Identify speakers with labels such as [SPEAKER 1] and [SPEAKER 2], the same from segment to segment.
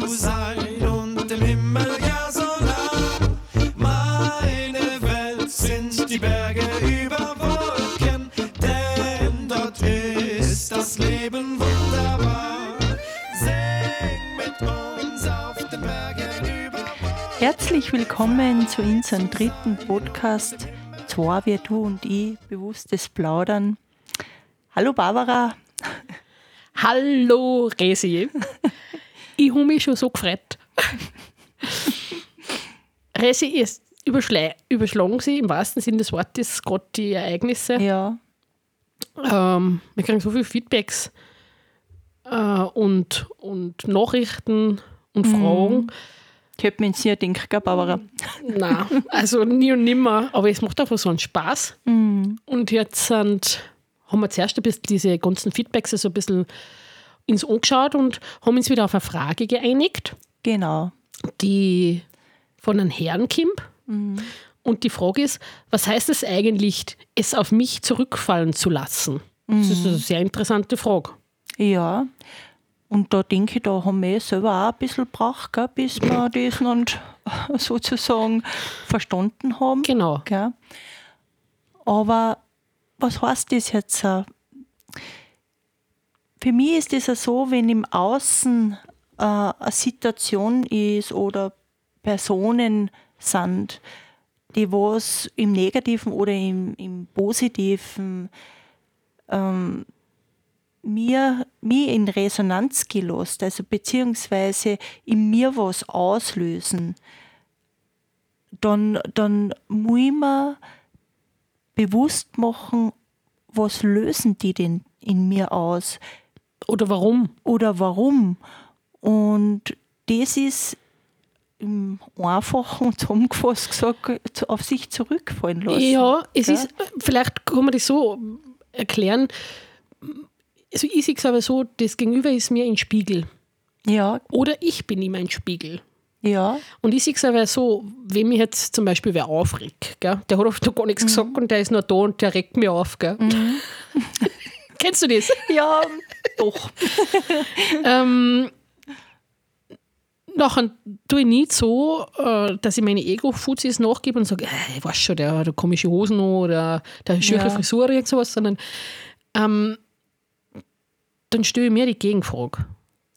[SPEAKER 1] zu sein und im Himmel ja so nah. Meine Welt sind die Berge über Wolken, denn dort ist das Leben wunderbar. Sing mit uns auf den Bergen über Wolken.
[SPEAKER 2] Herzlich willkommen zu unserem dritten Podcast. Zwar wir, du und ich, bewusstes Plaudern. Hallo Barbara.
[SPEAKER 3] Hallo Resi. ich habe mich schon so gefreut. Resi, es überschla- überschlagen sie im wahrsten Sinne des Wortes gerade die Ereignisse.
[SPEAKER 2] Ja,
[SPEAKER 3] Ähm, wir kriegen so viele Feedbacks äh, und, und Nachrichten und Fragen.
[SPEAKER 2] ich hätte mir jetzt nie gedacht, gell, Barbara.
[SPEAKER 3] Nein, also nie und nimmer. Aber es macht einfach so einen Spaß. Und jetzt sind, haben wir zuerst ein bisschen diese ganzen Feedbacks so ein bisschen ins angeschaut und haben uns wieder auf eine Frage geeinigt,
[SPEAKER 2] Genau.
[SPEAKER 3] die von einem Herrn kommt. Und die Frage ist, was heißt es eigentlich, es auf mich zurückfallen zu lassen? Das ist eine sehr interessante Frage.
[SPEAKER 2] Ja. Und da denke ich, da haben wir selber auch ein bisschen gebraucht, gell, bis wir das noch sozusagen verstanden haben.
[SPEAKER 3] Genau.
[SPEAKER 2] Gell? Aber was heißt das jetzt? Für mich ist es ja so, wenn im Außen äh, eine Situation ist oder Personen sind, die was im Negativen oder im, im Positiven ähm, mir, mir in Resonanz gelost, also beziehungsweise in mir was auslösen, dann, dann muss ich mir bewusst machen, was lösen die denn in mir aus
[SPEAKER 3] Oder warum?
[SPEAKER 2] oder warum. Und das ist im Einfachen zusammengefasst gesagt, auf sich zurückfallen lassen.
[SPEAKER 3] Ja, es
[SPEAKER 2] gell?
[SPEAKER 3] ist, vielleicht kann man das so erklären. Also ich sehe es aber so, das Gegenüber ist mir ein Spiegel.
[SPEAKER 2] Ja,
[SPEAKER 3] Oder ich bin ihm ein Spiegel.
[SPEAKER 2] ja,
[SPEAKER 3] Und ich sehe es aber so, wenn mich jetzt zum Beispiel wer aufregt, gell? der hat oft noch gar nichts gesagt und der ist noch da und der regt mich auf. Gell? Kennst du das?
[SPEAKER 2] ja, doch.
[SPEAKER 3] ähm, nachher tue ich nicht so, äh, dass ich meine Ego-Fuzis nachgebe und sage, äh, ich weiß schon, der hat komische Hosen oder der hat schöne
[SPEAKER 2] Ja.
[SPEAKER 3] Frisur oder sowas, sondern ähm, dann stelle ich mir die Gegenfrage.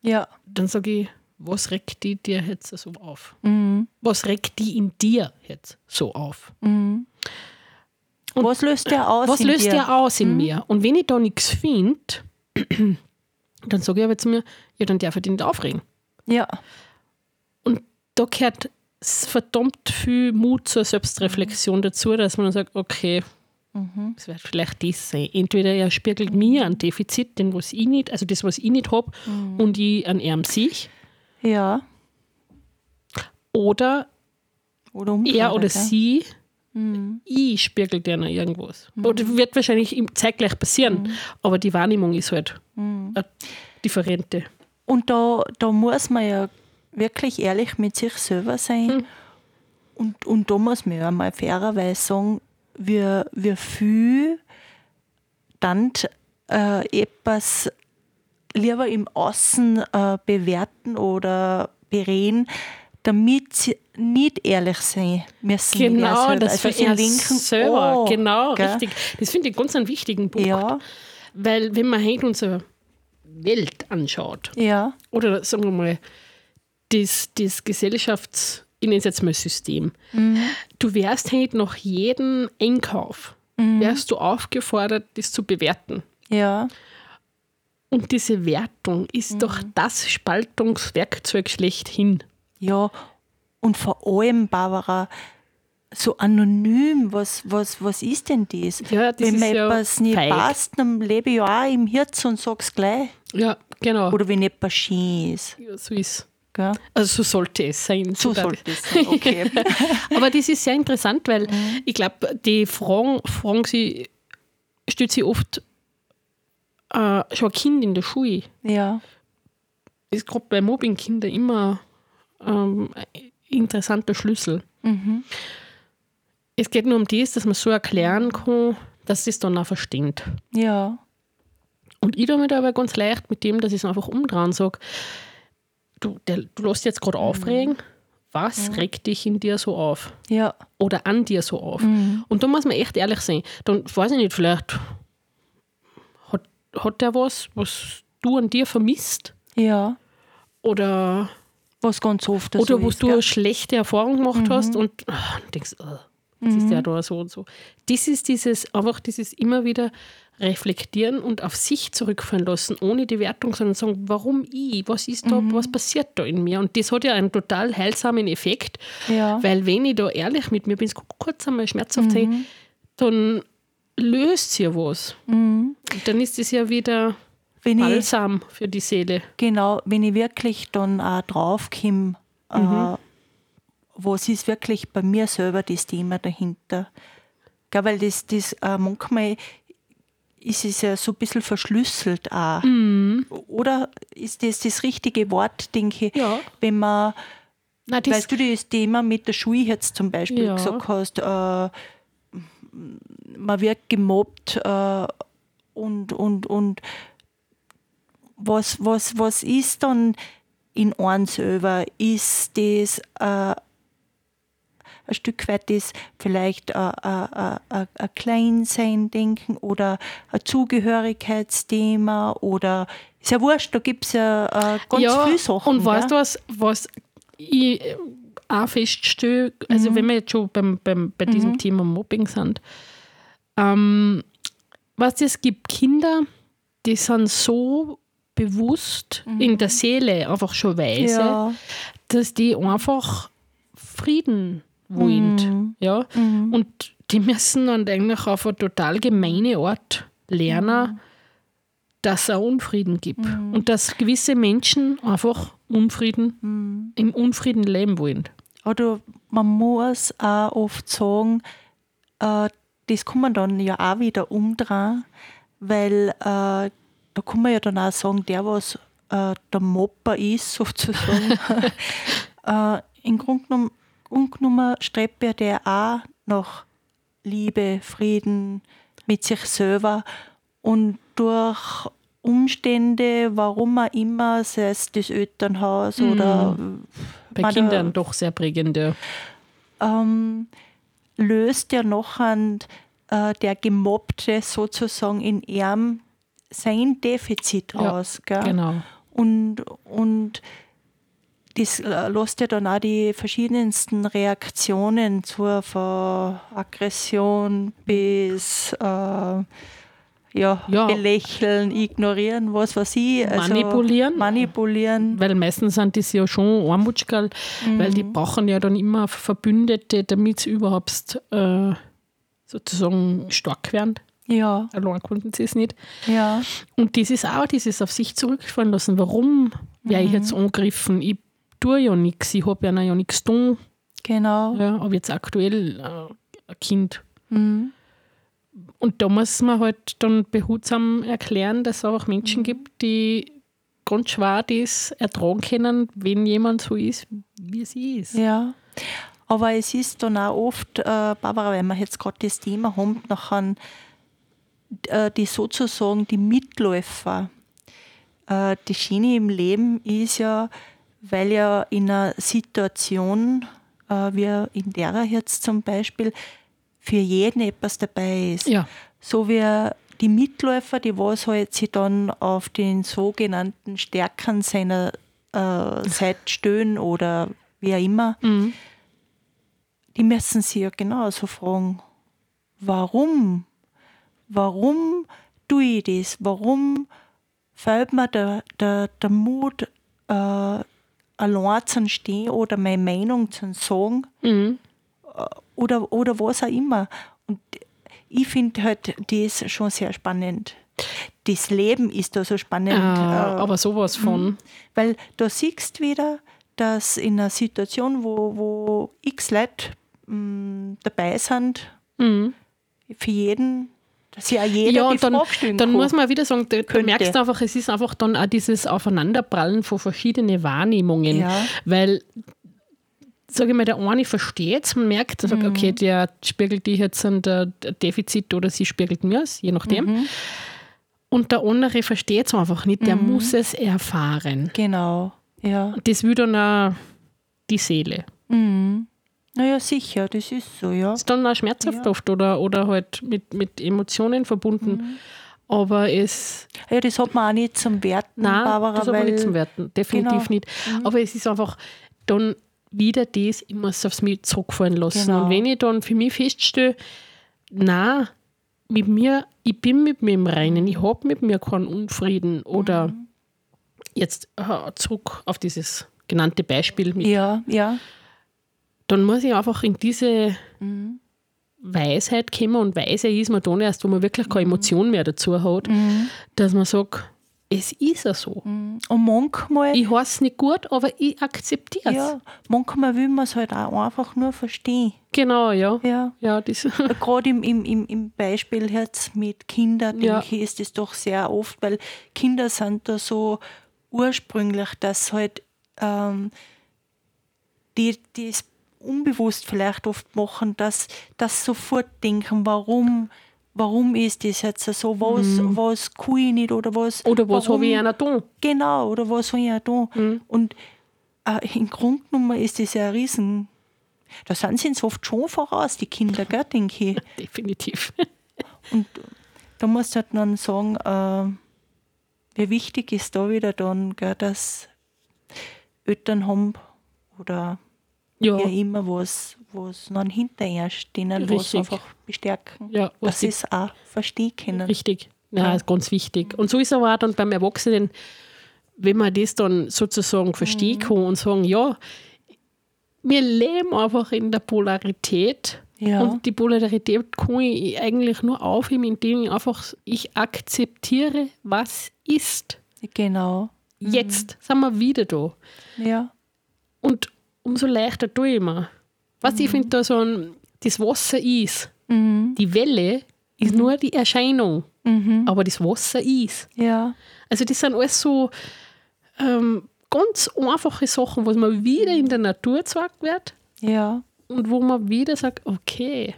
[SPEAKER 2] Ja,
[SPEAKER 3] Dann sage ich, was regt die dir jetzt so auf?
[SPEAKER 2] mhm.
[SPEAKER 3] Was regt die in dir jetzt so auf? Und
[SPEAKER 2] was löst der aus?
[SPEAKER 3] was
[SPEAKER 2] in
[SPEAKER 3] löst
[SPEAKER 2] dir?
[SPEAKER 3] der aus in mir? Und wenn ich da nichts finde, dann sage ich aber zu mir, ja, dann darf ich dich nicht aufregen.
[SPEAKER 2] Ja,
[SPEAKER 3] Und da gehört verdammt viel Mut zur Selbstreflexion dazu, dass man dann sagt, okay, es wird vielleicht das sein. Entweder er spiegelt mir ein Defizit, den was ich nicht, also das, was ich nicht habe, und ich an ihm sich,
[SPEAKER 2] ja.
[SPEAKER 3] oder
[SPEAKER 2] Oder
[SPEAKER 3] er oder
[SPEAKER 2] gell?
[SPEAKER 3] sie, ich spiegelt dir noch irgendwas. Oder wird wahrscheinlich zeitgleich passieren, aber die Wahrnehmung ist halt eine differente.
[SPEAKER 2] Und da, da muss man ja wirklich ehrlich mit sich selber sein. Und, und da muss man ja mal fairerweise sagen, wie, wie viel dann äh, etwas lieber im Außen äh, bewerten oder bereden, damit sie nicht ehrlich sein müssen.
[SPEAKER 3] Genau, das
[SPEAKER 2] also
[SPEAKER 3] für
[SPEAKER 2] lenken
[SPEAKER 3] selber.
[SPEAKER 2] an,
[SPEAKER 3] genau,
[SPEAKER 2] gell?
[SPEAKER 3] richtig. Das finde ich ganz einen wichtigen Punkt.
[SPEAKER 2] Ja,
[SPEAKER 3] Weil wenn man heute unsere Welt anschaut,
[SPEAKER 2] ja,
[SPEAKER 3] oder sagen wir mal, das, das Gesellschafts-, ich nenne es jetzt mal System, du wärst heute nach jedem Einkauf, wärst du aufgefordert, das zu bewerten.
[SPEAKER 2] ja,
[SPEAKER 3] Und diese Wertung ist doch das Spaltungswerkzeug schlechthin.
[SPEAKER 2] Ja, und vor allem, Barbara, so anonym, was, was, was ist denn das?
[SPEAKER 3] Ja, das
[SPEAKER 2] Wenn mir
[SPEAKER 3] ja
[SPEAKER 2] etwas nicht
[SPEAKER 3] feig.
[SPEAKER 2] passt, dann lebe ich ja auch im Herz und sag's gleich.
[SPEAKER 3] Ja, genau.
[SPEAKER 2] Oder wenn etwas schön ist.
[SPEAKER 3] Ja, so ist
[SPEAKER 2] Gell?
[SPEAKER 3] Also so sollte es sein.
[SPEAKER 2] So
[SPEAKER 3] sogar.
[SPEAKER 2] sollte es sein, okay.
[SPEAKER 3] Aber das ist sehr interessant, weil
[SPEAKER 2] Mhm.
[SPEAKER 3] ich glaube, die Fragen, fragen sie, stellt sie oft äh, schon ein Kind in der Schule.
[SPEAKER 2] ja,
[SPEAKER 3] Ist gerade bei Mobbingkindern immer ähm, interessanter Schlüssel.
[SPEAKER 2] Mhm.
[SPEAKER 3] Es geht nur um das, dass man so erklären kann, dass es dann auch versteht.
[SPEAKER 2] ja,
[SPEAKER 3] Und ich tue mir da aber ganz leicht mit dem, dass ich es einfach umdrehen sage, du, der, du lässt jetzt gerade aufregen, was regt dich in dir so auf?
[SPEAKER 2] Ja.
[SPEAKER 3] Oder an dir so auf? Und da muss man echt ehrlich sein. Dann weiß ich nicht, vielleicht hat, hat der was, was du an dir vermisst?
[SPEAKER 2] Ja.
[SPEAKER 3] Oder,
[SPEAKER 2] Was ganz oft
[SPEAKER 3] oder
[SPEAKER 2] so
[SPEAKER 3] wo
[SPEAKER 2] ist,
[SPEAKER 3] du eine schlechte Erfahrung gemacht hast und und denkst, ah, jetzt ist der da so und so. Das ist dieses, einfach dieses immer wieder reflektieren und auf sich zurückfallen lassen, ohne die Wertung, sondern sagen, warum ich? Was ist da, was passiert da in mir? Und das hat ja einen total heilsamen Effekt,
[SPEAKER 2] Ja.
[SPEAKER 3] weil wenn ich da ehrlich mit mir bin, kurz einmal schmerzhaft sein, dann löst sie ja was. Und dann ist es ja wieder
[SPEAKER 2] Wenn ich,
[SPEAKER 3] Balsam für die Seele.
[SPEAKER 2] genau, wenn ich wirklich dann auch draufkomme, äh, was ist wirklich bei mir selber das Thema dahinter. Gell, weil das, das äh, manchmal ist es ja so ein bisschen verschlüsselt auch. Oder ist das das richtige Wort, denke ich,
[SPEAKER 3] Ja.
[SPEAKER 2] wenn man
[SPEAKER 3] Nein, das,
[SPEAKER 2] du das Thema mit der Schule jetzt zum Beispiel
[SPEAKER 3] Ja.
[SPEAKER 2] gesagt hast, äh, man wird gemobbt äh, und, und, und was, was, was ist dann in einem selber? Ist das äh, ein Stück weit das vielleicht ein, ein, ein, ein, ein Kleinsein-Denken oder ein Zugehörigkeitsthema oder ist ja wurscht, da gibt es ja äh, ganz
[SPEAKER 3] ja,
[SPEAKER 2] viele Sachen.
[SPEAKER 3] Und weißt du, was, was ich äh, auch feststelle, also wenn wir jetzt schon beim, beim, bei diesem Thema Mobbing sind, ähm, was es gibt Kinder, die sind so bewusst in der Seele einfach schon weise,
[SPEAKER 2] Ja.
[SPEAKER 3] dass die einfach Frieden wollen. Ja? Und die müssen dann eigentlich auf eine total gemeine Art lernen, dass es auch Unfrieden gibt. Und dass gewisse Menschen einfach Unfrieden, im Unfrieden leben wollen.
[SPEAKER 2] Oder man muss auch oft sagen, äh, das kann man dann ja auch wieder umdrehen, weil äh, da kann man ja dann auch sagen, der, was äh, der Mopper ist, sozusagen, äh, im Grunde genommen, Grunde genommen strebt ja der auch nach Liebe, Frieden mit sich selber und durch Umstände, warum auch immer, sei es das Elternhaus oder
[SPEAKER 3] Bei
[SPEAKER 2] Man,
[SPEAKER 3] Kindern doch sehr prägend. Ja.
[SPEAKER 2] ähm, löst ja noch an äh, der Gemobbte sozusagen in ihm sein Defizit
[SPEAKER 3] Ja,
[SPEAKER 2] aus. Gell?
[SPEAKER 3] Genau.
[SPEAKER 2] Und, und das lässt ja dann auch die verschiedensten Reaktionen zur von Aggression bis äh, ja,
[SPEAKER 3] Ja.
[SPEAKER 2] belächeln, ignorieren, was weiß ich. Also
[SPEAKER 3] Manipulieren.
[SPEAKER 2] Manipulieren.
[SPEAKER 3] Weil meistens sind das ja schon Armutschkerl, weil die brauchen ja dann immer Verbündete, damit sie überhaupt äh, sozusagen stark werden.
[SPEAKER 2] Ja,
[SPEAKER 3] Allein konnten sie es nicht.
[SPEAKER 2] ja.
[SPEAKER 3] Und das ist auch dieses auf sich zurückfallen lassen. Warum werde ich jetzt angegriffen? Ich tue ja nichts, ich habe ja ja nichts tun.
[SPEAKER 2] Genau.
[SPEAKER 3] Ja, aber jetzt aktuell äh, ein Kind.
[SPEAKER 2] Mhm.
[SPEAKER 3] Und da muss man halt dann behutsam erklären, dass es auch Menschen gibt, die ganz schwer das ertragen können, wenn jemand so ist, wie sie ist.
[SPEAKER 2] Ja. Aber es ist dann auch oft, äh, Barbara, wenn wir jetzt gerade das Thema haben, nachher die sozusagen die Mitläufer. Äh, die Schiene im Leben ist ja, weil ja in einer Situation, äh, wie in der jetzt zum Beispiel, für jeden etwas dabei ist.
[SPEAKER 3] Ja,
[SPEAKER 2] So wie die Mitläufer, die was halt sich dann auf den sogenannten Stärken seiner äh, Seite stehen oder wie auch immer,
[SPEAKER 3] Mhm.
[SPEAKER 2] die müssen sich ja genauso fragen, warum? Warum tue ich das? Warum fällt mir der, der, der Mut, äh, allein zu stehen oder meine Meinung zu sagen?
[SPEAKER 3] Mhm.
[SPEAKER 2] oder, oder was auch immer. Und ich finde halt das schon sehr spannend. Das Leben ist da so spannend.
[SPEAKER 3] Äh,
[SPEAKER 2] äh,
[SPEAKER 3] aber sowas von.
[SPEAKER 2] weil da siehst du wieder, dass in einer Situation, wo, wo x Leute mh, dabei sind,
[SPEAKER 3] Mhm.
[SPEAKER 2] für jeden, dass ja jeder
[SPEAKER 3] Ja, und dann, dann muss man wieder sagen, du, du merkst einfach, es ist einfach dann auch dieses Aufeinanderprallen von verschiedenen Wahrnehmungen.
[SPEAKER 2] Ja.
[SPEAKER 3] Weil, sage ich mal, der eine versteht es, man merkt, er sagt,
[SPEAKER 2] Mhm.
[SPEAKER 3] okay, der spiegelt dich jetzt ein der- Defizit oder sie spiegelt mir es, je nachdem.
[SPEAKER 2] Mhm.
[SPEAKER 3] Und der andere versteht es einfach nicht, der muss es erfahren.
[SPEAKER 2] Genau. Ja.
[SPEAKER 3] Das will dann auch die Seele.
[SPEAKER 2] Mhm. Naja, sicher, das ist so, ja.
[SPEAKER 3] Ist dann auch schmerzhaft
[SPEAKER 2] Ja.
[SPEAKER 3] oft oder, oder halt mit, mit Emotionen verbunden.
[SPEAKER 2] Mhm.
[SPEAKER 3] Aber es,
[SPEAKER 2] Ja, das hat man auch nicht zum Werten,
[SPEAKER 3] nein,
[SPEAKER 2] Barbara,
[SPEAKER 3] das hat man nicht zum Werten. Definitiv
[SPEAKER 2] Genau.
[SPEAKER 3] nicht. Aber es ist einfach dann wieder das, ich muss aufs mich zurückfallen lassen.
[SPEAKER 2] Genau.
[SPEAKER 3] Und wenn ich dann für mich feststelle, nein, mit mir, ich bin mit mir im Reinen, ich habe mit mir keinen Unfrieden oder
[SPEAKER 2] Mhm.
[SPEAKER 3] jetzt zurück auf dieses genannte Beispiel mit
[SPEAKER 2] ja, ja.
[SPEAKER 3] Dann muss ich einfach in diese
[SPEAKER 2] Mhm.
[SPEAKER 3] Weisheit kommen und weise ist man dann erst, wo man wirklich
[SPEAKER 2] Mhm.
[SPEAKER 3] keine Emotion mehr dazu hat, dass man sagt, es ist ja so.
[SPEAKER 2] Und manchmal,
[SPEAKER 3] Ich heiße es nicht gut, aber ich akzeptiere es.
[SPEAKER 2] ja, manchmal will man es halt auch einfach nur verstehen.
[SPEAKER 3] Genau, ja.
[SPEAKER 2] Ja.
[SPEAKER 3] Ja, das,
[SPEAKER 2] Gerade im, im, im, Beispiel jetzt mit Kindern,
[SPEAKER 3] Ja.
[SPEAKER 2] denke ich, ist das doch sehr oft, weil Kinder sind da so ursprünglich, dass halt ähm, die, es unbewusst vielleicht oft machen, dass das sofort denken, warum, warum ist das jetzt so, was, was kann ich nicht oder was.
[SPEAKER 3] oder was habe ich einer da?
[SPEAKER 2] Genau, oder was soll ich auch da? Und äh, im Grunde genommen ist das ja ein Riesen. Da sind sie uns oft schon voraus, die Kinder, gell, denke ich.
[SPEAKER 3] Definitiv.
[SPEAKER 2] Und da musst du halt dann sagen, äh, wie wichtig ist da wieder dann, gell, dass Eltern haben oder
[SPEAKER 3] Ja,
[SPEAKER 2] wie immer was, was dann hinterher stehen, was einfach bestärken.
[SPEAKER 3] Ja, was
[SPEAKER 2] dass sie es auch verstehen können.
[SPEAKER 3] richtig. Ja, ist ganz wichtig. Und so ist aber auch dann beim Erwachsenen, wenn man das dann sozusagen verstehen
[SPEAKER 2] Mhm.
[SPEAKER 3] kann und sagen, ja, wir leben einfach in der Polarität
[SPEAKER 2] Ja.
[SPEAKER 3] Und die Polarität kann ich eigentlich nur aufheben, indem ich einfach, ich akzeptiere, was ist.
[SPEAKER 2] Genau.
[SPEAKER 3] Jetzt sind wir wieder da.
[SPEAKER 2] Ja.
[SPEAKER 3] Und umso leichter tue ich mir. Weißt du, ich finde da so ein, das Wasser ist.
[SPEAKER 2] Mhm.
[SPEAKER 3] Die Welle ist nur die Erscheinung,
[SPEAKER 2] Mhm.
[SPEAKER 3] aber das Wasser ist.
[SPEAKER 2] Ja.
[SPEAKER 3] Also das sind alles so ähm, ganz einfache Sachen, was man wieder in der Natur gesagt wird
[SPEAKER 2] Ja.
[SPEAKER 3] und wo man wieder sagt, okay,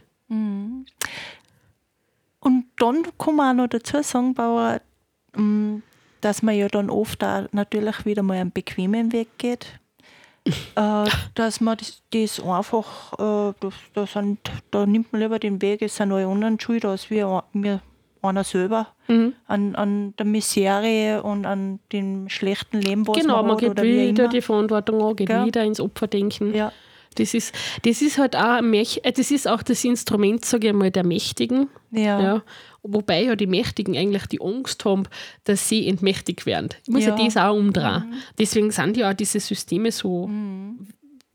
[SPEAKER 2] Und dann kann man auch noch dazu sagen, Bauer, ähm, dass man ja dann oft auch natürlich wieder mal einen bequemen Weg geht. Äh, dass man das, das einfach, äh, das, da, sind, da nimmt man lieber den Weg, es sind alle anderen schuld, als wir, wir einer selber
[SPEAKER 3] Mhm.
[SPEAKER 2] an, an der Misere und an dem schlechten Leben, was
[SPEAKER 3] genau,
[SPEAKER 2] man,
[SPEAKER 3] man
[SPEAKER 2] hat
[SPEAKER 3] geht
[SPEAKER 2] oder wie
[SPEAKER 3] wieder die Verantwortung an, geht
[SPEAKER 2] Gell?
[SPEAKER 3] wieder ins Opferdenken.
[SPEAKER 2] Ja,
[SPEAKER 3] Das ist, das ist halt auch äh, das ist auch das Instrument, sage ich mal, der Mächtigen.
[SPEAKER 2] ja,
[SPEAKER 3] Ja. Wobei ja die Mächtigen eigentlich die Angst haben, dass sie entmächtigt werden. Ich muss ja,
[SPEAKER 2] Ja.
[SPEAKER 3] das auch umdrehen. Deswegen sind ja auch diese Systeme so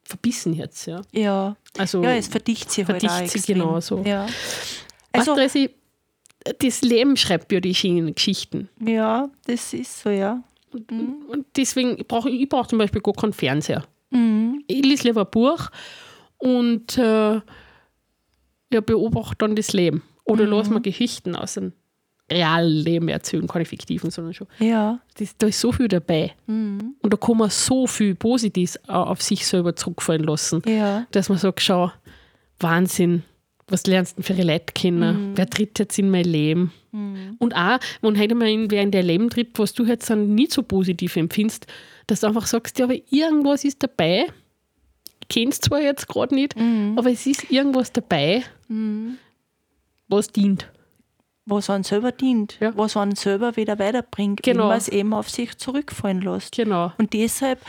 [SPEAKER 3] verbissen jetzt. Ja.
[SPEAKER 2] ja.
[SPEAKER 3] Also,
[SPEAKER 2] ja, es verdichtet sich halt auch
[SPEAKER 3] verdichtet sich
[SPEAKER 2] extrem.
[SPEAKER 3] genauso.
[SPEAKER 2] Ja.
[SPEAKER 3] also,
[SPEAKER 2] Also,
[SPEAKER 3] weißt du, das Leben schreibt ja die schönen Geschichten.
[SPEAKER 2] ja, das ist so, ja.
[SPEAKER 3] Und deswegen brauche ich, ich brauche zum Beispiel gar keinen Fernseher.
[SPEAKER 2] Mhm.
[SPEAKER 3] Ich lese lieber ein Buch und äh, ja, beobachte dann das Leben. Oder
[SPEAKER 2] Mhm.
[SPEAKER 3] lass mir Geschichten aus dem realen Leben erzählen, keine fiktiven, sondern schon.
[SPEAKER 2] Ja.
[SPEAKER 3] Das, da ist so viel dabei.
[SPEAKER 2] Mhm.
[SPEAKER 3] Und da kann man so viel Positives auf sich selber zurückfallen lassen,
[SPEAKER 2] Ja.
[SPEAKER 3] dass man sagt, schau, Wahnsinn, was lernst du für ihre Leute kennen? Wer tritt jetzt in mein Leben? Und auch, wenn heute mal in, wer in dein Leben tritt, was du jetzt dann nicht so positiv empfindest, dass du einfach sagst, ja, aber irgendwas ist dabei, es zwar jetzt gerade nicht, aber es ist irgendwas dabei, was dient.
[SPEAKER 2] Was einen selber dient,
[SPEAKER 3] Ja.
[SPEAKER 2] was einen selber wieder weiterbringt,
[SPEAKER 3] Genau.
[SPEAKER 2] es eben auf sich zurückfallen lässt.
[SPEAKER 3] Genau.
[SPEAKER 2] Und deshalb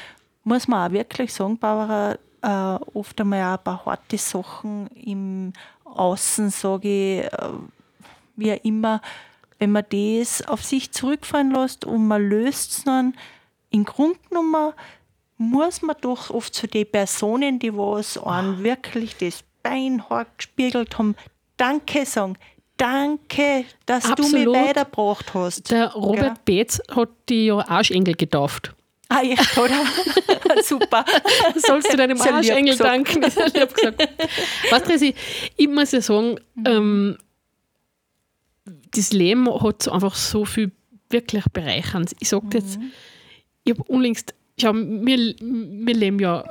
[SPEAKER 2] muss man auch wirklich sagen, Barbara, äh, oft einmal auch ein paar harte Sachen im Außen, sage ich, äh, wie auch immer, wenn man das auf sich zurückfallen lässt und man löst es dann, im Grunde genommen muss man doch oft zu den Personen, die was einen wirklich das beinhart gespiegelt haben, Danke sagen. Danke, dass du
[SPEAKER 3] Absolut.
[SPEAKER 2] mich weitergebracht hast.
[SPEAKER 3] Der Robert
[SPEAKER 2] Ja.
[SPEAKER 3] Beetz hat die ja Arschengel getauft.
[SPEAKER 2] Ah ja, oder? Super.
[SPEAKER 3] Sollst du deinem Arschengel danken? Lieb gesagt. Weißt du, ich, ich muss ja sagen, ähm, das Leben hat so einfach so viel wirklich bereichernd. Ich sage jetzt, ich habe unlängst, schau, wir, wir leben ja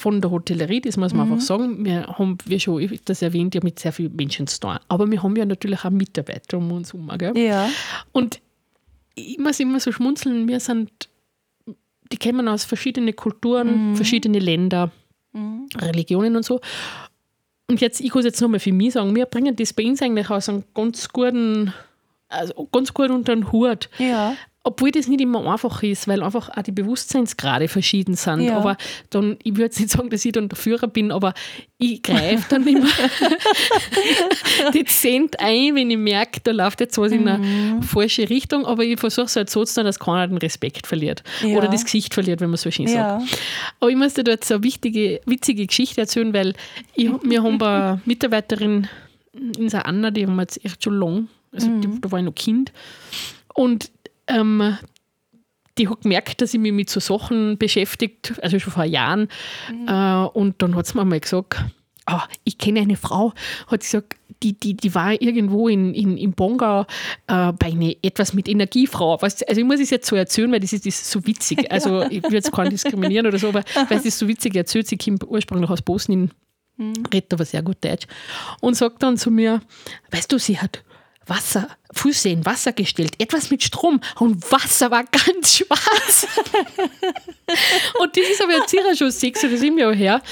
[SPEAKER 3] von der Hotellerie, das muss man einfach sagen. Wir haben, wie schon ich das erwähnt, ja mit sehr vielen Menschen zu tun. Aber wir haben ja natürlich auch Mitarbeiter um uns herum. Gell?
[SPEAKER 2] Ja.
[SPEAKER 3] Und ich muss immer so schmunzeln, wir sind die kommen aus verschiedenen Kulturen, verschiedene Länder, Religionen und so. Und jetzt, ich kann es jetzt nochmal für mich sagen, wir bringen das bei uns eigentlich aus einem ganz guten, also ganz gut unter den Hut.
[SPEAKER 2] Ja.
[SPEAKER 3] Obwohl das nicht immer einfach ist, weil einfach auch die Bewusstseinsgrade verschieden sind.
[SPEAKER 2] Ja.
[SPEAKER 3] Aber dann, ich würde jetzt nicht sagen, dass ich dann der Führer bin, aber ich greife dann immer dezent ein, wenn ich merke, da läuft jetzt was in eine
[SPEAKER 2] Mhm.
[SPEAKER 3] falsche Richtung. Aber ich versuche es halt so zu tun, dass keiner den Respekt verliert.
[SPEAKER 2] Ja.
[SPEAKER 3] Oder das Gesicht verliert, wenn man so schön
[SPEAKER 2] Ja.
[SPEAKER 3] sagt. Aber ich muss dir da jetzt eine wichtige, witzige Geschichte erzählen, weil ich, wir haben eine Mitarbeiterin in Anna, die haben wir jetzt echt schon lang, also die, da war ich noch Kind. Und ähm, die hat gemerkt, dass ich mich mit so Sachen beschäftigt, also schon vor Jahren. Äh, und dann hat sie mir mal gesagt, ah, ich kenne eine Frau, hat sie gesagt, die, die, die war irgendwo in, in, in Bongau äh, bei einer etwas mit Energiefrau. Weißt, also ich muss es jetzt so erzählen, weil das ist, das ist so witzig. Also ich will jetzt keinen diskriminieren oder so, aber weil es ist so witzig erzählt, sie kommt ursprünglich aus Bosnien, redet aber sehr gut Deutsch und sagt dann zu mir, weißt du, sie hat Wasser, Füße in Wasser gestellt, etwas mit Strom und Wasser war ganz schwarz. und das ist aber jetzt sicher schon sechs oder sieben Jahre her.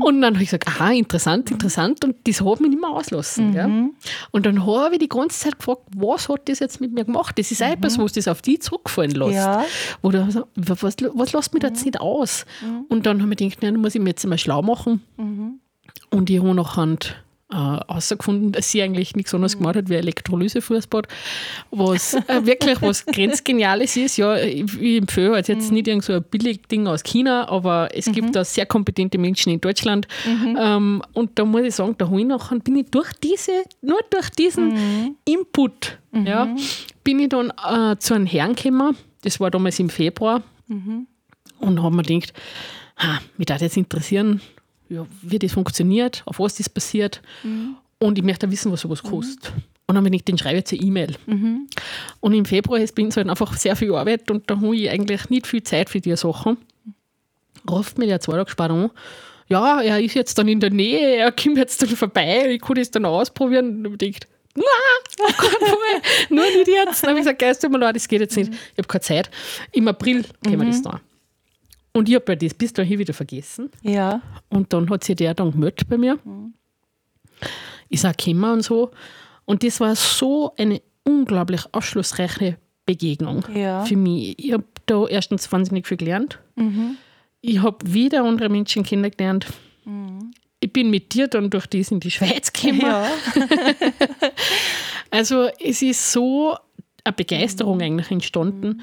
[SPEAKER 3] Und dann habe ich gesagt, aha, interessant, interessant. Und das hat mich nicht mehr auslassen. Gell? Und dann habe ich die ganze Zeit gefragt, was hat das jetzt mit mir gemacht? Das ist auch etwas, was das auf die zurückfallen lässt.
[SPEAKER 2] Ja.
[SPEAKER 3] Wo du so, was, was lässt mich da jetzt nicht aus? Und dann habe ich gedacht, nein, dann muss ich mir jetzt mal schlau machen. Und ich habe nachher herausgefunden, dass sie eigentlich nichts anderes gemacht hat wie Elektrolysefußbad, was äh, wirklich was grenzgeniales ist. Ja, ich, ich empfehle halt jetzt nicht irgend so ein Billigding aus China, aber es gibt da sehr kompetente Menschen in Deutschland. Ähm, und da muss ich sagen, da habe ich nachher, bin ich durch diese, nur durch diesen Input, ja, bin ich dann äh, zu einem Herrn gekommen, das war damals im Februar, und habe mir gedacht, ha, mich würde jetzt interessieren, ja, wie das funktioniert, auf was das passiert. Und ich möchte wissen, was sowas kostet. Und dann habe ich den schreibe jetzt eine E-Mail. Und im Februar ist bei uns halt einfach sehr viel Arbeit und da habe ich eigentlich nicht viel Zeit für die Sachen. Ruft mir der zwei Tage später an. Ja, er ist jetzt dann in der Nähe, er kommt jetzt dann vorbei, ich kann das dann ausprobieren. Und ich keinen Fall, nur nicht jetzt. Dann habe ich gesagt, Geist, tut mir leid, das geht jetzt nicht. Ich habe keine Zeit. Im April können wir das da. Und ich habe ja das bis dahin wieder vergessen.
[SPEAKER 2] Ja.
[SPEAKER 3] Und dann hat sich der dann gemeldet bei mir. Ist auch gekommen und so. Und das war so eine unglaublich aufschlussreiche Begegnung
[SPEAKER 2] Ja.
[SPEAKER 3] für mich. Ich habe da erstens wahnsinnig viel gelernt. Ich habe wieder andere Menschen kennengelernt. Ich bin mit dir dann durch das in die Schweiz gekommen.
[SPEAKER 2] Ja.
[SPEAKER 3] Also es ist so eine Begeisterung eigentlich entstanden.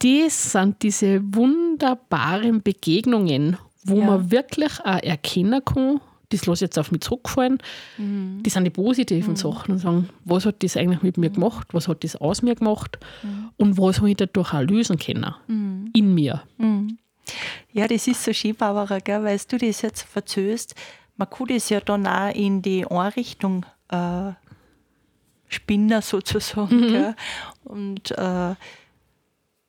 [SPEAKER 3] Das sind diese wunderbaren Begegnungen, wo
[SPEAKER 2] Ja.
[SPEAKER 3] man wirklich auch erkennen kann, das lasse ich jetzt auf mich zurückfallen, die sind die positiven Sachen und sagen, was hat das eigentlich mit mir gemacht, was hat das aus mir gemacht und was habe ich dadurch auch lösen können in mir.
[SPEAKER 2] Ja, das ist so schön, Barbara, gell, weil du das jetzt verzöst. Man kann das ja dann auch in die Einrichtung äh, spinnen, sozusagen. Gell. Und äh,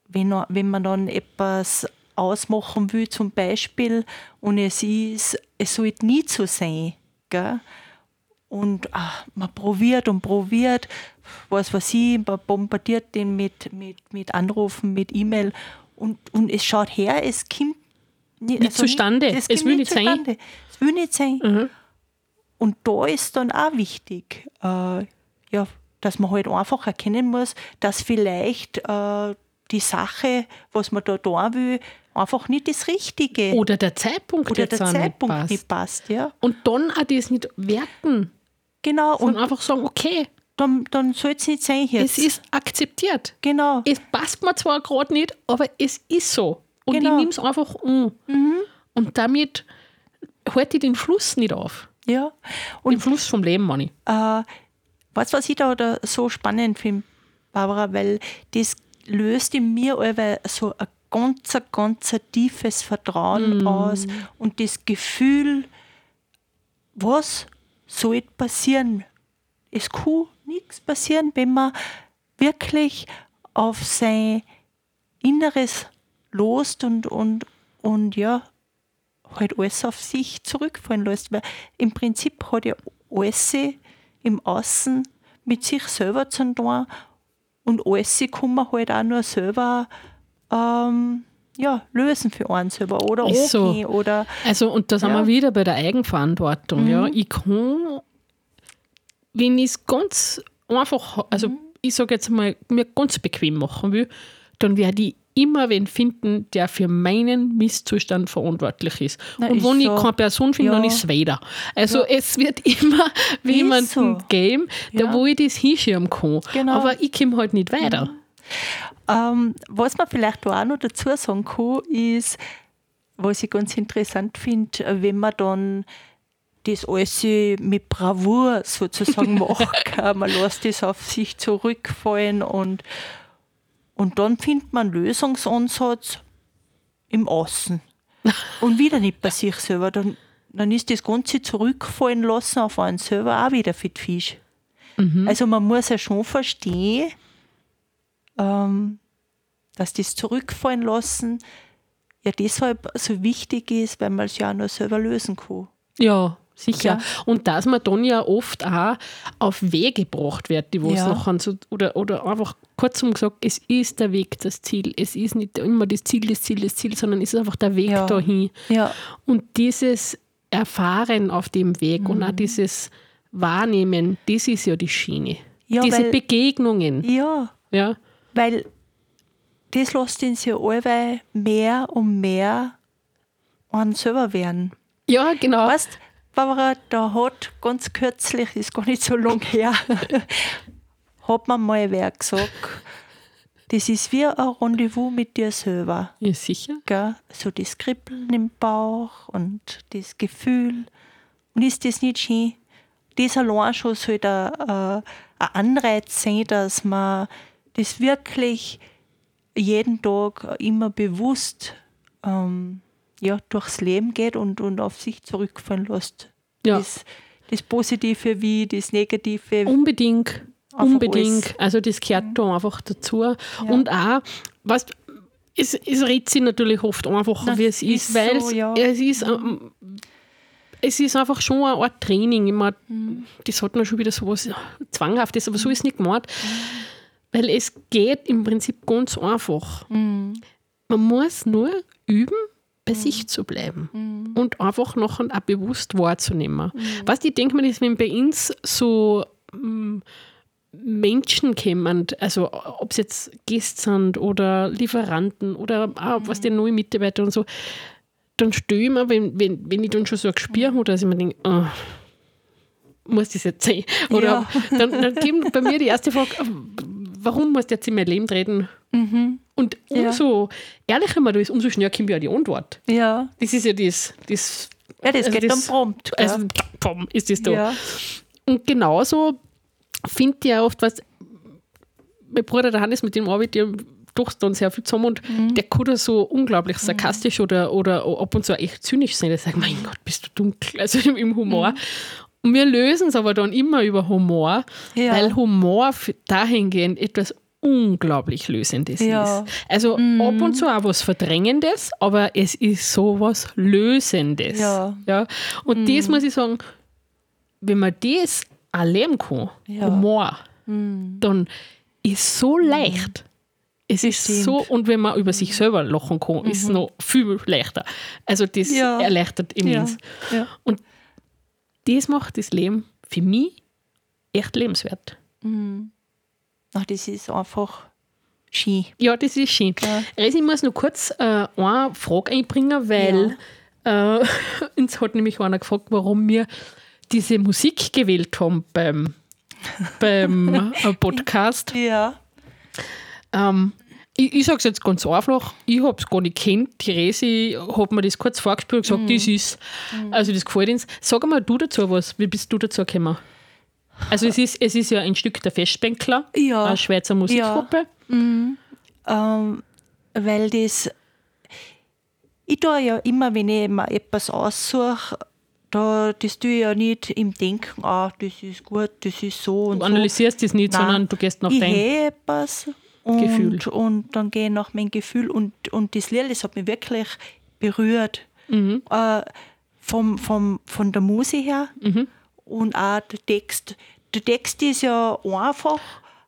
[SPEAKER 2] wenn, wenn man dann etwas ausmachen will, zum Beispiel, und es ist, es sollte nie so sein, gell? und ah, man probiert und probiert, was weiß ich, man bombardiert den mit, mit, mit Anrufen, mit E-Mail und, und es schaut her, es kommt nie,
[SPEAKER 3] Nicht zustande.
[SPEAKER 2] das
[SPEAKER 3] Es will nicht sein.
[SPEAKER 2] zustande. Es will nicht sein.
[SPEAKER 3] Mhm.
[SPEAKER 2] Und da ist dann auch wichtig, äh, ja, dass man halt einfach erkennen muss, dass vielleicht äh, die Sache, was man da tun will, einfach nicht das Richtige
[SPEAKER 3] Oder der Zeitpunkt
[SPEAKER 2] oder der Zeitpunkt
[SPEAKER 3] nicht passt.
[SPEAKER 2] nicht passt. Ja.
[SPEAKER 3] Und dann auch das nicht werten
[SPEAKER 2] Genau,
[SPEAKER 3] und einfach sagen, okay,
[SPEAKER 2] dann, dann soll es nicht sein jetzt.
[SPEAKER 3] es ist akzeptiert.
[SPEAKER 2] genau.
[SPEAKER 3] Es passt mir zwar gerade nicht, aber es ist so. Und
[SPEAKER 2] Genau.
[SPEAKER 3] ich nehme es einfach um. Und damit halte ich den Fluss nicht auf.
[SPEAKER 2] Ja.
[SPEAKER 3] Den
[SPEAKER 2] Und
[SPEAKER 3] Fluss vom Leben, meine ich.
[SPEAKER 2] äh, weißt du, was ich da, da so spannend finde, Barbara, weil das löst in mir aber so ein ganz, ganz tiefes Vertrauen aus und das Gefühl, was soll passieren? Es kann nichts passieren, wenn man wirklich auf sein Inneres lost und, und, und ja, halt alles auf sich zurückfallen lässt. Weil im Prinzip hat ja alles im Außen mit sich selber zu tun und alles kann man halt auch nur selber ähm, ja, lösen für einen selber oder
[SPEAKER 3] Ist so.
[SPEAKER 2] oder
[SPEAKER 3] Also, und da sind
[SPEAKER 2] Ja.
[SPEAKER 3] wir wieder bei der Eigenverantwortung. Ja. Ich kann, wenn ich es ganz einfach, also ich sage jetzt mal, mir ganz bequem machen will, dann werde ich immer wen finden, der für meinen Misszustand verantwortlich ist.
[SPEAKER 2] Na,
[SPEAKER 3] und
[SPEAKER 2] ist
[SPEAKER 3] wenn ich
[SPEAKER 2] so.
[SPEAKER 3] keine Person finde,
[SPEAKER 2] Ja.
[SPEAKER 3] dann ist es weiter. Also es wird immer jemanden
[SPEAKER 2] so.
[SPEAKER 3] geben, der,
[SPEAKER 2] Ja.
[SPEAKER 3] wo ich das hinschirmen kann.
[SPEAKER 2] Genau.
[SPEAKER 3] Aber ich komme halt nicht weiter.
[SPEAKER 2] Ähm, was man vielleicht auch noch dazu sagen kann, ist, was ich ganz interessant finde, wenn man dann das alles mit Bravour sozusagen macht. Man lässt das auf sich zurückfallen und, und dann findet man einen Lösungsansatz im Außen. Und wieder nicht bei sich selber. Dann, dann ist das Ganze zurückfallen lassen auf einen selber auch wieder für die Fisch. Also man muss ja schon verstehen, ähm, dass das Zurückfallen lassen ja deshalb so wichtig ist, weil man es ja auch nur selber lösen kann.
[SPEAKER 3] Ja, sicher.
[SPEAKER 2] Ja.
[SPEAKER 3] Und dass man dann ja oft auch auf Wege gebracht wird, die was
[SPEAKER 2] Ja.
[SPEAKER 3] nachher so, oder, oder einfach kurzum gesagt, es ist der Weg das Ziel. Es ist nicht immer das Ziel, das Ziel, das Ziel, sondern es ist einfach der Weg
[SPEAKER 2] Ja.
[SPEAKER 3] dahin.
[SPEAKER 2] Ja,
[SPEAKER 3] Und dieses Erfahren auf dem Weg und
[SPEAKER 2] Mhm.
[SPEAKER 3] auch dieses Wahrnehmen, das ist ja die Schiene. Diese
[SPEAKER 2] weil-
[SPEAKER 3] Begegnungen.
[SPEAKER 2] ja
[SPEAKER 3] Ja.
[SPEAKER 2] weil das lässt uns ja allweil mehr und mehr an selber werden.
[SPEAKER 3] ja, genau.
[SPEAKER 2] Weißt, Barbara, da hat ganz kürzlich, ist gar nicht so lang her, hat man mal wer gesagt, das ist wie ein Rendezvous mit dir selber.
[SPEAKER 3] Ja, sicher.
[SPEAKER 2] Gell? So das Kribbeln im Bauch und das Gefühl. Und ist das nicht schön? Das allein schon soll da, äh, ein Anreiz sein, dass man das wirklich jeden Tag immer bewusst ähm, ja, durchs Leben geht und, und auf sich zurückfallen lässt.
[SPEAKER 3] Ja.
[SPEAKER 2] Das, das Positive wie das Negative.
[SPEAKER 3] Unbedingt.
[SPEAKER 2] Einfach
[SPEAKER 3] Unbedingt.
[SPEAKER 2] alles.
[SPEAKER 3] Also das gehört da einfach dazu. Und auch, weißt, es, es redet sich natürlich oft einfacher,
[SPEAKER 2] Na,
[SPEAKER 3] wie es ist,
[SPEAKER 2] ist
[SPEAKER 3] weil
[SPEAKER 2] so,
[SPEAKER 3] es,
[SPEAKER 2] ja.
[SPEAKER 3] es ist ähm, es ist einfach schon eine Art Training. Ich mein, Das hat man schon wieder so was Zwanghaftes, aber so ist es nicht gemeint. Weil es geht im Prinzip ganz einfach. Man muss nur üben, bei sich zu bleiben und einfach nachher auch bewusst wahrzunehmen. Was ich denke mir, ist, wenn bei uns so mm, Menschen kommen, also ob es jetzt Gäste sind oder Lieferanten oder auch, was die neue Mitarbeiter und so, dann stelle ich mir, wenn, wenn, wenn ich dann schon so ein Gespür habe, dass ich mir denke, oh, muss das jetzt sein? Oder
[SPEAKER 2] Ja.
[SPEAKER 3] dann, dann kommt bei mir die erste Frage, warum muss jetzt in mein Leben treten? Und
[SPEAKER 2] Ja.
[SPEAKER 3] umso ehrlicher man da ist, umso schneller kommt ja die Antwort.
[SPEAKER 2] ja.
[SPEAKER 3] Das ist ja das, das
[SPEAKER 2] ja, das
[SPEAKER 3] Also
[SPEAKER 2] geht
[SPEAKER 3] das-
[SPEAKER 2] dann prompt.
[SPEAKER 3] also pom, ist das da.
[SPEAKER 2] ja.
[SPEAKER 3] Und genauso finde ich ja oft, was mein Bruder, der Hannes, mit dem arbeite ich doch dann sehr viel zusammen und
[SPEAKER 2] Mhm.
[SPEAKER 3] der kann da so unglaublich sarkastisch oder, oder ab und zu echt zynisch sein. Der sagt, mein Gott, bist du dunkel, also im, im Humor. Und wir lösen es aber dann immer über Humor,
[SPEAKER 2] Mhm. Ja.
[SPEAKER 3] weil Humor dahingehend etwas unglaublich Lösendes
[SPEAKER 2] Ja.
[SPEAKER 3] ist. Also ab und zu auch was Verdrängendes, aber es ist so was Lösendes.
[SPEAKER 2] Ja.
[SPEAKER 3] Ja? Und das muss ich sagen, wenn man das erleben kann,
[SPEAKER 2] Ja.
[SPEAKER 3] Humor, dann ist so leicht. Es ist
[SPEAKER 2] stimmt.
[SPEAKER 3] so, und wenn man über sich selber lachen kann, ist es noch viel leichter. Also das
[SPEAKER 2] Ja.
[SPEAKER 3] erleichtert immens. Und das macht das Leben für mich echt lebenswert.
[SPEAKER 2] Ach, das ist einfach schön.
[SPEAKER 3] Ja, das ist schön.
[SPEAKER 2] Ja.
[SPEAKER 3] Resi, ich muss noch kurz äh, eine Frage einbringen, weil äh, uns hat nämlich einer gefragt, warum wir diese Musik gewählt haben beim, beim äh, Podcast.
[SPEAKER 2] Ja.
[SPEAKER 3] Ähm, ich ich sage es jetzt ganz einfach, ich habe es gar nicht kennt. Die Resi hat mir das kurz vorgespielt und gesagt, das ist, also das gefällt uns. Sag mal du dazu was, wie bist du dazu gekommen? Also es ist, es ist ja ein Stück der Festbänkler,
[SPEAKER 2] Ja.
[SPEAKER 3] eine Schweizer Musikgruppe.
[SPEAKER 2] Ähm, weil das, ich tue ja immer, wenn ich mir etwas aussuche, da, das tue ich ja nicht im Denken, ah, das ist gut, das ist so und
[SPEAKER 3] Du analysierst das nicht,
[SPEAKER 2] Nein.
[SPEAKER 3] sondern du gehst nach
[SPEAKER 2] ich höre etwas und,
[SPEAKER 3] Gefühl.
[SPEAKER 2] und dann gehe ich nach meinem Gefühl und, und das Lied, das hat mich wirklich berührt.
[SPEAKER 3] Mhm.
[SPEAKER 2] Äh, vom, vom, von der Musik her
[SPEAKER 3] Mhm.
[SPEAKER 2] Und auch der Text. Der Text ist ja einfach,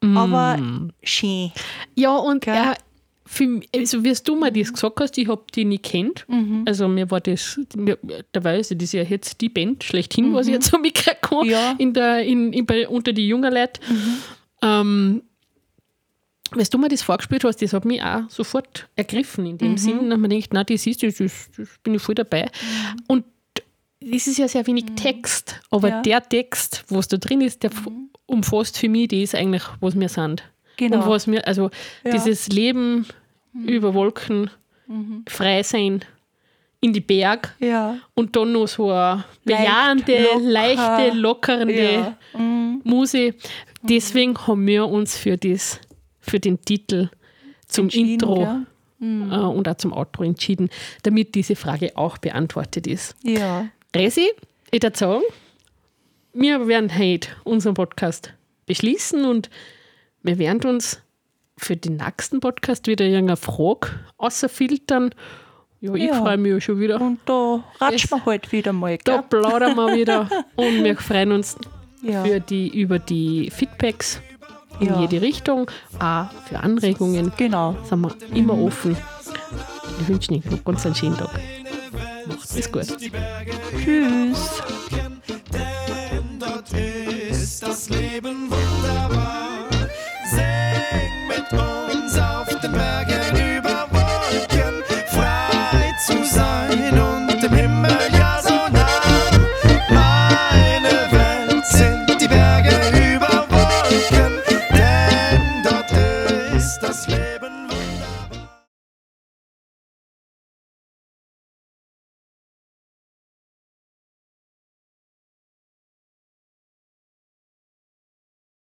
[SPEAKER 3] Mhm.
[SPEAKER 2] aber schön.
[SPEAKER 3] Ja, und er, für, also wie du mir das gesagt hast, ich habe die nicht kennt. Also mir war das, mir, dabei ist das ja jetzt die Band schlechthin, was ich jetzt so kann,
[SPEAKER 2] Ja.
[SPEAKER 3] in der, in, in, bei, unter die jungen Leute. Ähm, wenn du mir das vorgespielt hast, das hat mich auch sofort ergriffen in dem Sinn. Und man denkt, na, das ist, das, das, das bin ich voll dabei. Und es ist ja sehr wenig Text, aber
[SPEAKER 2] Ja.
[SPEAKER 3] der Text, was da drin ist, der f- umfasst für mich das eigentlich, was wir sind.
[SPEAKER 2] Genau.
[SPEAKER 3] Und was mir, also
[SPEAKER 2] Ja.
[SPEAKER 3] dieses Leben über Wolken, frei sein, in die Berg
[SPEAKER 2] Ja.
[SPEAKER 3] und dann noch so eine
[SPEAKER 2] Leicht,
[SPEAKER 3] bejahende,
[SPEAKER 2] locker.
[SPEAKER 3] leichte, lockernde
[SPEAKER 2] Ja. Mhm.
[SPEAKER 3] Musik. Deswegen haben wir uns für, das, für den Titel zum Intro
[SPEAKER 2] gell?
[SPEAKER 3] äh, und auch zum Outro entschieden, damit diese Frage auch beantwortet ist.
[SPEAKER 2] Ja.
[SPEAKER 3] Resi, ich würde sagen, wir werden heute unseren Podcast beschließen und wir werden uns für den nächsten Podcast wieder irgendeine Frage außerfiltern. Ja, ich
[SPEAKER 2] Ja.
[SPEAKER 3] freue mich ja schon wieder.
[SPEAKER 2] Und da ratschen wir halt wieder mal,
[SPEAKER 3] Da
[SPEAKER 2] gell?
[SPEAKER 3] plaudern wir wieder und wir freuen uns
[SPEAKER 2] Ja.
[SPEAKER 3] für die, über die Feedbacks in
[SPEAKER 2] Ja.
[SPEAKER 3] jede Richtung, auch für Anregungen.
[SPEAKER 2] Genau.
[SPEAKER 3] Sind wir immer offen. Ich wünsche Ihnen noch ganz einen schönen Tag. Macht es gut.
[SPEAKER 2] Tschüss.
[SPEAKER 1] denn dort ist das Leben wunderbar. Sing mit uns auf den Bergen